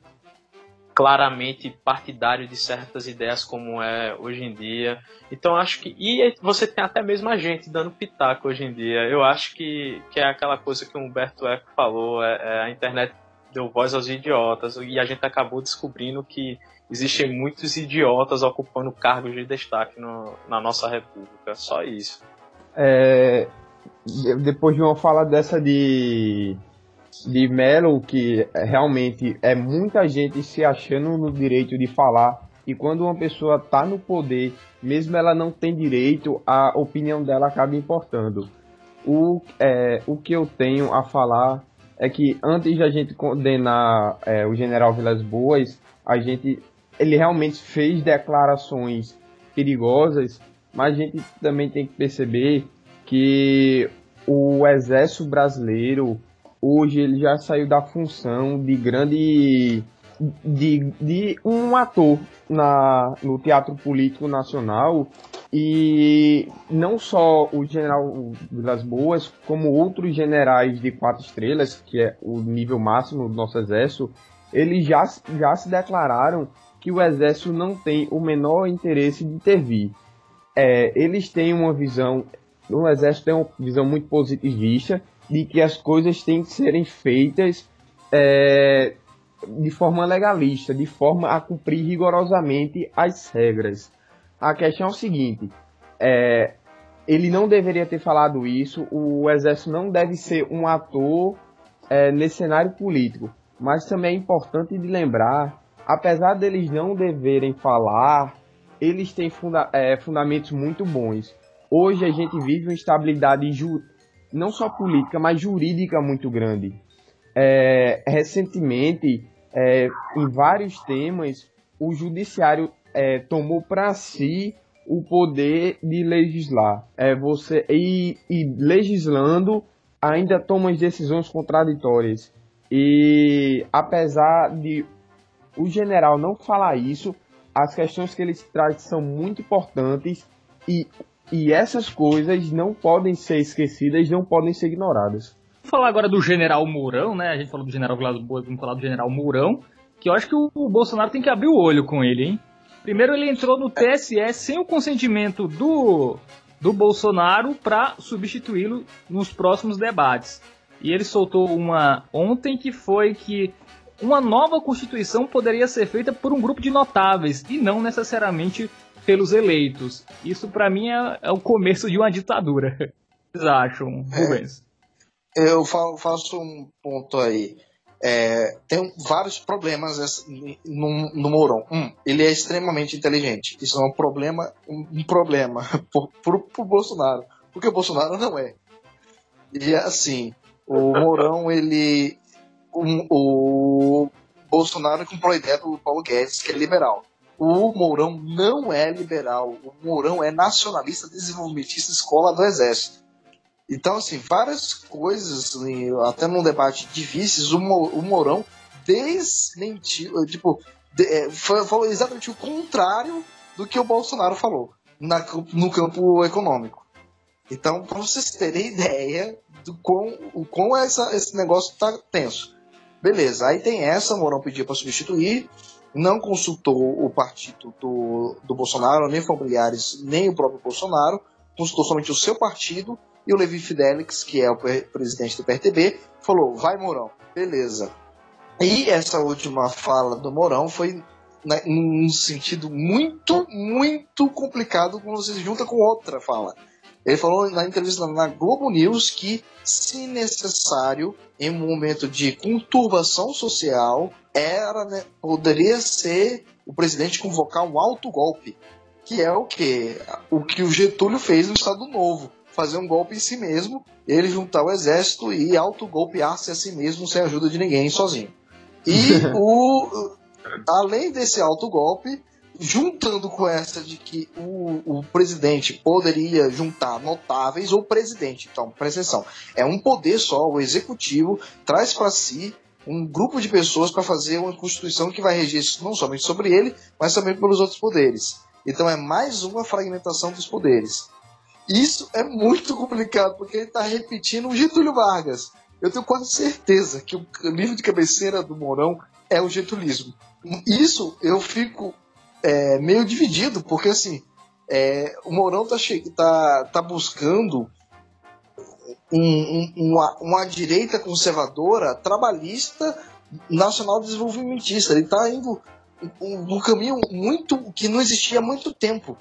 claramente partidário de certas ideias como é hoje em dia. Então acho que. E você tem até mesmo a gente dando pitaco hoje em dia. Eu acho que, que é aquela coisa que o Humberto Eco falou, é, é a internet deu voz aos idiotas e a gente acabou descobrindo que existem muitos idiotas ocupando cargos de destaque no, na nossa república. Só isso. É, depois de uma fala dessa de de Melo, que realmente é muita gente se achando no direito de falar, e quando uma pessoa está no poder, mesmo ela não tem direito, a opinião dela acaba importando. O, é, o que eu tenho a falar é que antes de a gente condenar é, o general Vilas Boas, a gente ele realmente fez declarações perigosas, mas a gente também tem que perceber que o exército brasileiro hoje ele já saiu da função de grande de, de um ator na, no teatro político nacional e não só o general Vilas Boas, como outros generais de quatro estrelas, que é o nível máximo do nosso exército, eles já, já se declararam que o exército não tem o menor interesse de intervir. É, eles têm uma visão, o exército tem uma visão muito positivista de que as coisas têm que serem feitas é, de forma legalista, de forma a cumprir rigorosamente as regras. A questão é o seguinte: é, ele não deveria ter falado isso, o exército não deve ser um ator é, nesse cenário político. Mas também é importante de lembrar, apesar deles não deverem falar, eles têm funda é, fundamentos muito bons. Hoje a gente vive uma estabilidade não só política, mas jurídica muito grande. É, recentemente, é, em vários temas, o judiciário é, tomou para si o poder de legislar. É você e, e legislando ainda toma as decisões contraditórias. E apesar de o general não falar isso, as questões que ele traz são muito importantes e, e essas coisas não podem ser esquecidas, não podem ser ignoradas. Vamos falar agora do general Mourão, né? A gente falou do general Vilas Boas, vamos falar do general Mourão, que eu acho que o, o Bolsonaro tem que abrir o olho com ele, hein? Primeiro ele entrou no TSE sem o consentimento do, do Bolsonaro para substituí-lo nos próximos debates. E ele soltou uma ontem que foi que uma nova constituição poderia ser feita por um grupo de notáveis e não necessariamente pelos eleitos. Isso para mim é, é, o começo de uma ditadura. Vocês acham, Rubens? É, eu faço um ponto aí. É, tem vários problemas no, no Mourão. Um, ele é extremamente inteligente. Isso é um problema, um, um problema pro, pro, Bolsonaro, porque o Bolsonaro não é. E assim, o Mourão, ele, um, o Bolsonaro comprou a ideia do Paulo Guedes, que é liberal. O Mourão não é liberal. O Mourão é nacionalista, desenvolvimentista, escola do Exército. Então, assim, várias coisas, até num debate difíceis, o, Mourão desmentiu, tipo, de, é, falou exatamente o contrário do que o Bolsonaro falou no campo econômico. Então, para vocês terem ideia do quão, o quão essa, esse negócio tá tenso. Beleza, aí tem essa, o Mourão pediu para substituir, não consultou o partido do, do Bolsonaro, nem familiares, nem o próprio Bolsonaro, consultou somente o seu partido e o Levi Fidelix, que é o presidente do PRTB, falou: vai, Mourão, beleza. E essa última fala do Mourão foi né, num sentido muito, muito complicado quando você junta com outra fala. Ele falou na entrevista na Globo News que, se necessário, em um momento de conturbação social, era, né, poderia ser o presidente convocar um alto golpe, que é o que o que o Getúlio fez no Estado Novo fazer um golpe em si mesmo, ele juntar o exército e autogolpear-se a si mesmo sem ajuda de ninguém, sozinho. E o, além desse autogolpe, juntando com essa de que o, o presidente poderia juntar notáveis ou presidente, então, presta atenção, é um poder só, o executivo traz para si um grupo de pessoas para fazer uma constituição que vai reger não somente sobre ele, mas também pelos outros poderes. Então é mais uma fragmentação dos poderes. Isso é muito complicado, porque ele está repetindo o Getúlio Vargas. Eu tenho quase certeza que o livro de cabeceira do Mourão é o getulismo. Isso eu fico é, meio dividido, porque assim, é, o Mourão está tá, tá buscando um, um, uma, uma direita conservadora, trabalhista, nacional desenvolvimentista. Ele está indo um, um caminho muito que não existia há muito tempo.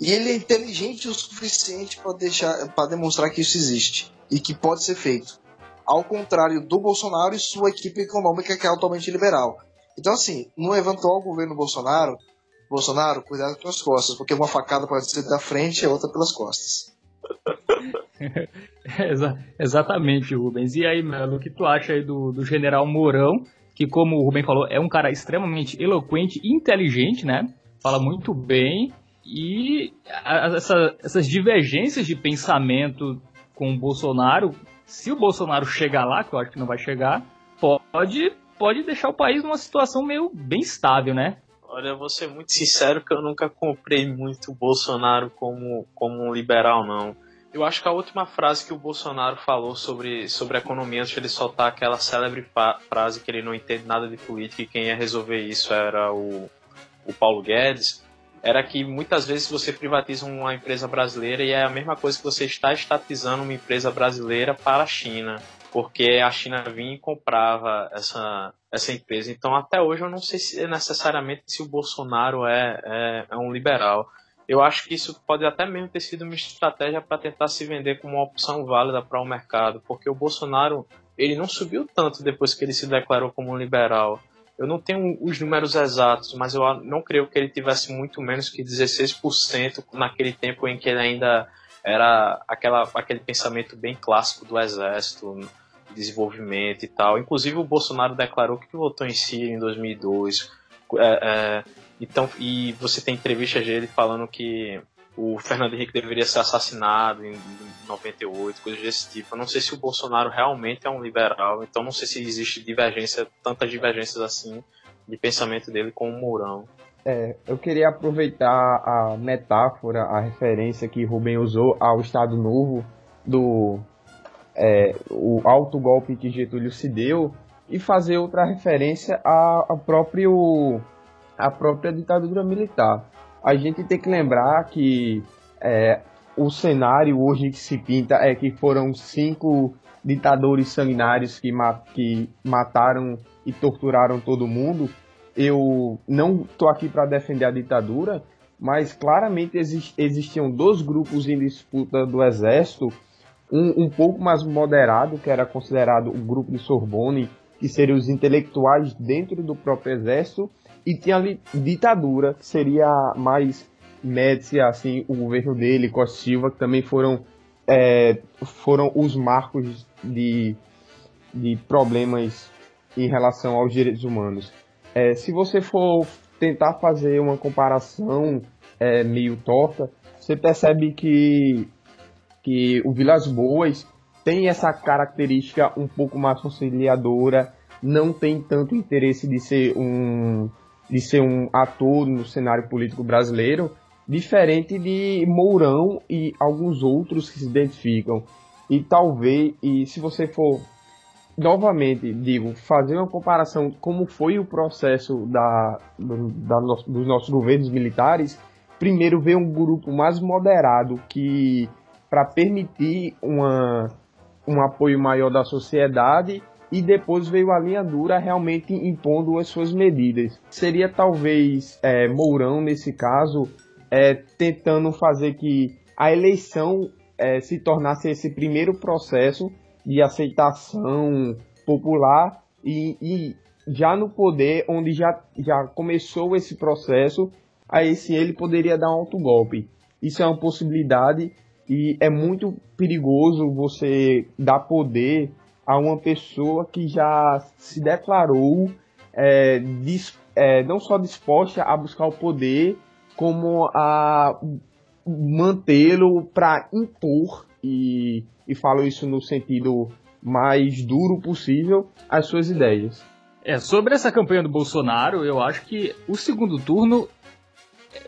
E ele é inteligente o suficiente para deixar, para demonstrar que isso existe e que pode ser feito. Ao contrário do Bolsonaro e sua equipe econômica que é altamente liberal. Então, assim, no eventual governo Bolsonaro, Bolsonaro, cuidado com as costas, porque uma facada pode ser da frente e a outra pelas costas. Exa exatamente, Rubens. E aí, Melo, o que tu acha aí do, do general Mourão, que, como o Rubem falou, é um cara extremamente eloquente e inteligente, né? Fala muito bem e essa, essas divergências de pensamento com o Bolsonaro, se o Bolsonaro chegar lá, que eu acho que não vai chegar, pode, pode deixar o país numa situação meio bem estável, né? Olha, eu vou ser muito sincero que eu nunca comprei muito o Bolsonaro como, como um liberal, não. eu acho que a última frase que o Bolsonaro falou sobre, sobre a economia, antes de ele soltar aquela célebre frase que ele não entende nada de política e quem ia resolver isso era o, o Paulo Guedes, era que muitas vezes você privatiza uma empresa brasileira e é a mesma coisa que você está estatizando uma empresa brasileira para a China, porque a China vinha e comprava essa, essa empresa. Então, até hoje, eu não sei se é necessariamente se o Bolsonaro é, é, é um liberal. Eu acho que isso pode até mesmo ter sido uma estratégia para tentar se vender como uma opção válida para o mercado, porque o Bolsonaro ele não subiu tanto depois que ele se declarou como um liberal. Eu não tenho os números exatos, mas eu não creio que ele tivesse muito menos que 16% naquele tempo em que ele ainda era aquela, aquele pensamento bem clássico do exército, desenvolvimento e tal. Inclusive o Bolsonaro declarou que votou em Síria em 2002. É, é, então, e você tem entrevistas dele falando que o Fernando Henrique deveria ser assassinado em 98, coisas desse tipo. Eu não sei se o Bolsonaro realmente é um liberal, então não sei se existe divergência, tantas divergências assim de pensamento dele com o Mourão. É, eu queria aproveitar a metáfora, a referência que Rubem usou ao Estado Novo do é, o alto golpe que Getúlio se deu e fazer outra referência à, próprio à própria ditadura militar a gente tem que lembrar que é, o cenário hoje que se pinta é que foram cinco ditadores sanguinários que, ma que mataram e torturaram todo mundo. Eu não estou aqui para defender a ditadura, mas claramente existiam dois grupos em disputa do exército, um, um pouco mais moderado, que era considerado o grupo de Sorbonne, que seriam os intelectuais dentro do próprio exército, e tinha ali ditadura, que seria mais Médici, assim, o governo dele, Costa Silva, que também foram, é, foram os marcos de, de problemas em relação aos direitos humanos. É, se você for tentar fazer uma comparação é, meio torta, você percebe que, que o Vilas Boas tem essa característica um pouco mais conciliadora, não tem tanto interesse de ser um de ser um ator no cenário político brasileiro, diferente de Mourão e alguns outros que se identificam. E talvez, e se você for novamente, digo, fazer uma comparação como foi o processo da, da, dos nossos governos militares, primeiro veio um grupo mais moderado que para permitir uma, um apoio maior da sociedade e depois veio a linha dura realmente impondo as suas medidas. Seria talvez é, Mourão, nesse caso, é, tentando fazer que a eleição é, se tornasse esse primeiro processo de aceitação popular e, e, já no poder, onde já, já começou esse processo, aí sim ele poderia dar um autogolpe. Isso é uma possibilidade e é muito perigoso você dar poder a uma pessoa que já se declarou é, dis, é, não só disposta a buscar o poder, como a mantê-lo para impor, e, e falo isso no sentido mais duro possível, as suas ideias. É, sobre essa campanha do Bolsonaro, eu acho que o segundo turno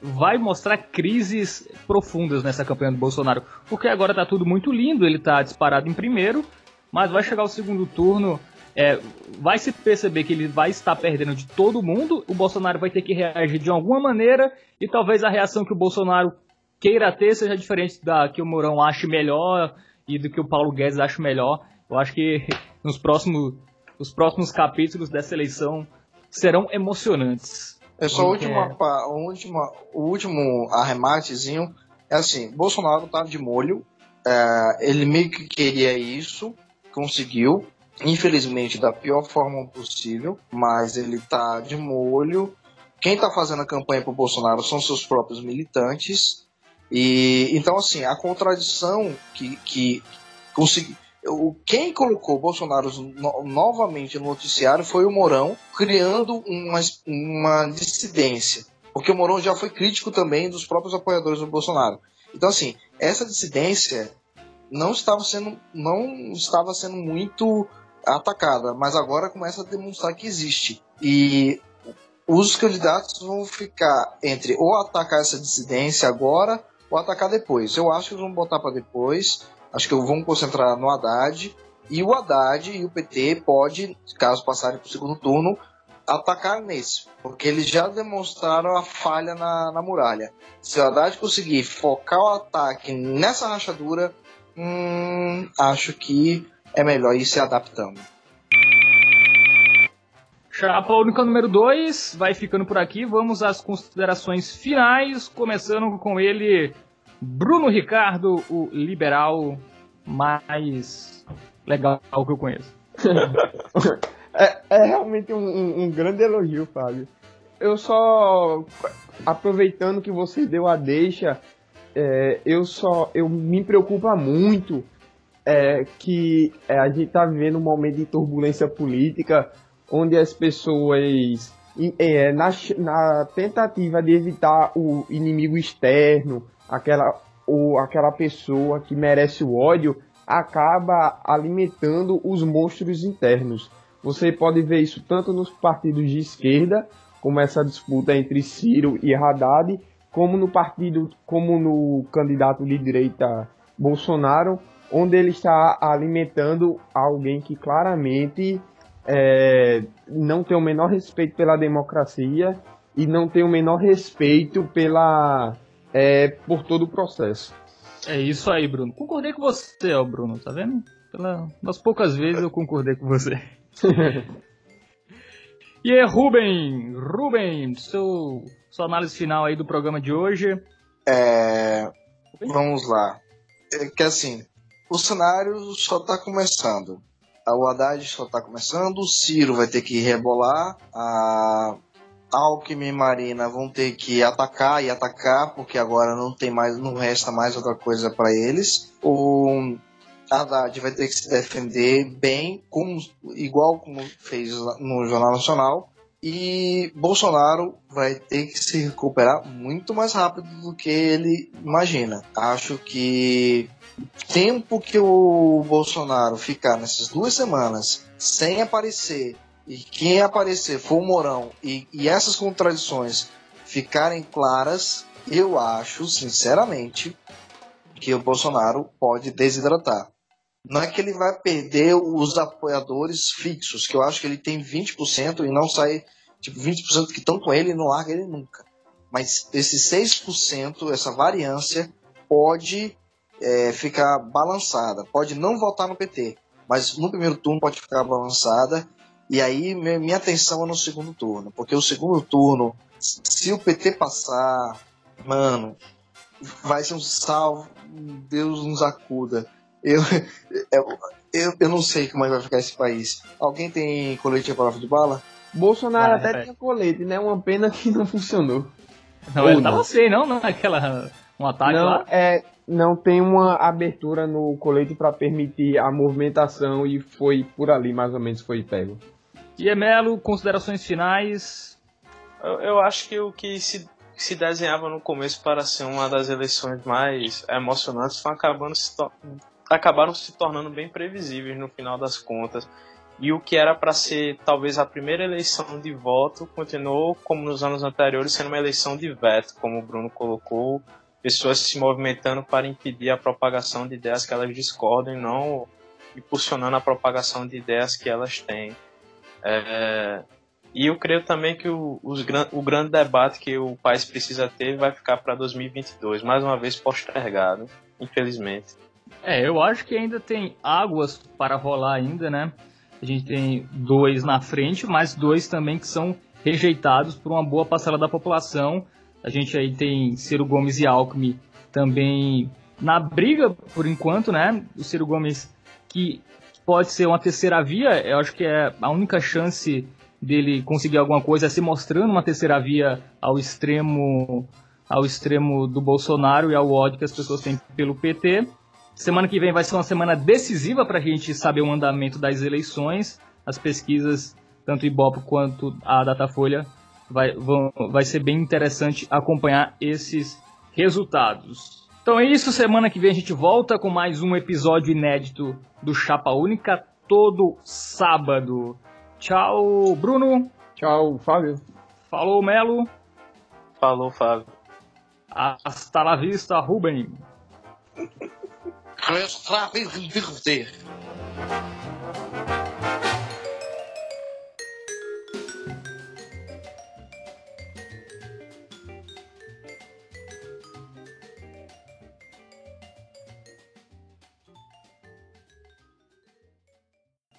vai mostrar crises profundas nessa campanha do Bolsonaro, porque agora tá tudo muito lindo, ele tá disparado em primeiro, mas vai chegar o segundo turno, é, vai se perceber que ele vai estar perdendo de todo mundo, o Bolsonaro vai ter que reagir de alguma maneira, e talvez a reação que o Bolsonaro queira ter seja diferente da que o Mourão ache melhor e do que o Paulo Guedes acha melhor. Eu acho que nos próximos, os próximos capítulos dessa eleição serão emocionantes. É só a última, é... última, o último arrematezinho. É assim, Bolsonaro tá de molho. É, ele meio que queria isso conseguiu, infelizmente da pior forma possível, mas ele tá de molho. Quem tá fazendo a campanha pro Bolsonaro são seus próprios militantes. E então assim, a contradição que, que consegui, o, quem colocou Bolsonaro no, novamente no noticiário foi o Mourão, criando uma, uma dissidência. Porque o Mourão já foi crítico também dos próprios apoiadores do Bolsonaro. Então, assim, essa dissidência não estava sendo, não estava sendo muito atacada, mas agora começa a demonstrar que existe. E os candidatos vão ficar entre ou atacar essa dissidência agora ou atacar depois. Eu acho que eles vão botar para depois. Acho que vão concentrar no Haddad. E o Haddad e o PT pode, caso passarem para o segundo turno, atacar nesse. Porque eles já demonstraram a falha na, na muralha. Se o Haddad conseguir focar o ataque nessa rachadura, hum, acho que é melhor ir se adaptando. Chapa única número 2 vai ficando por aqui. Vamos às considerações finais, começando com ele, Bruno Ricardo, o liberal mais legal que eu conheço. é, é, realmente um, um, grande elogio, Fábio. Eu só, aproveitando que você deu a deixa, é, eu só, eu me preocupa muito é, que é, a gente está vivendo um momento de turbulência política onde as pessoas, é, na, na tentativa de evitar o inimigo externo, aquela, ou aquela pessoa que merece o ódio, acaba alimentando os monstros internos. Você pode ver isso tanto nos partidos de esquerda, como essa disputa entre Ciro e Haddad, como no partido, como no candidato de direita Bolsonaro, onde ele está alimentando alguém que claramente é, não tem o menor respeito pela democracia e não tem o menor respeito pela é, por todo o processo. É isso aí, Bruno. Concordei com você, ó, Bruno, tá vendo? Pela, das poucas vezes eu concordei com você. e é Ruben, Ruben, seu, sua análise final aí do programa de hoje. É, vamos lá. É que assim, o cenário só está começando o Haddad só está começando, o Ciro vai ter que rebolar, a Alckmin e Marina vão ter que atacar e atacar, porque agora não tem mais, não resta mais outra coisa para eles. O Haddad vai ter que se defender bem, igual como fez no Jornal Nacional. E Bolsonaro vai ter que se recuperar muito mais rápido do que ele imagina. Acho que tempo que o Bolsonaro ficar nessas duas semanas sem aparecer e quem aparecer for o Mourão e, e essas contradições ficarem claras, eu acho, sinceramente, que o Bolsonaro pode desidratar. Não é que ele vai perder os apoiadores fixos, que eu acho que ele tem 20% e não sai, tipo, 20% que estão com ele e não larga ele nunca. Mas esses 6%, essa variância, pode é, ficar balançada. Pode não votar no PT, mas no primeiro turno pode ficar balançada. E aí minha atenção é no segundo turno, porque o segundo turno, se o PT passar, mano, vai ser um salvo, Deus nos acuda. Eu, eu, eu, eu não sei como é que vai ficar esse país. Alguém tem colete à prova de bala? Bolsonaro ah, até é. tinha colete, né? Uma pena que não funcionou. Não, Ou ele não. tava sem, não, naquela um ataque não, lá? É, não tem uma abertura no colete para permitir a movimentação e foi por ali mais ou menos foi pego. E Emelo, considerações finais? Eu, eu acho que o que se, se desenhava no começo para ser uma das eleições mais emocionantes foi acabando se acabaram se tornando bem previsíveis no final das contas. E o que era para ser talvez a primeira eleição de voto continuou, como nos anos anteriores, sendo uma eleição de veto, como o Bruno colocou, pessoas se movimentando para impedir a propagação de ideias que elas discordam e não impulsionando a propagação de ideias que elas têm. É, e eu creio também que o, os, o grande debate que o país precisa ter vai ficar para 2022, mais uma vez postergado, infelizmente. É, eu acho que ainda tem águas para rolar ainda, né? A gente tem dois na frente, mas dois também que são rejeitados por uma boa parcela da população a gente aí tem Ciro Gomes e Alckmin também na briga, por enquanto, né? O Ciro Gomes que pode ser uma terceira via, eu acho que é a única chance dele conseguir alguma coisa é se mostrando uma terceira via ao extremo ao extremo do Bolsonaro e ao ódio que as pessoas têm pelo PT. Semana que vem vai ser uma semana decisiva para a gente saber o andamento das eleições. As pesquisas, tanto Ibope quanto a Datafolha, vai, vão, vai ser bem interessante acompanhar esses resultados. Então é isso, semana que vem a gente volta com mais um episódio inédito do Chapa Única, todo sábado. Tchau, Bruno. Tchau, Fábio. Falou, Melo. Falou, Fábio. Hasta la vista, Ruben. Hasta la vista.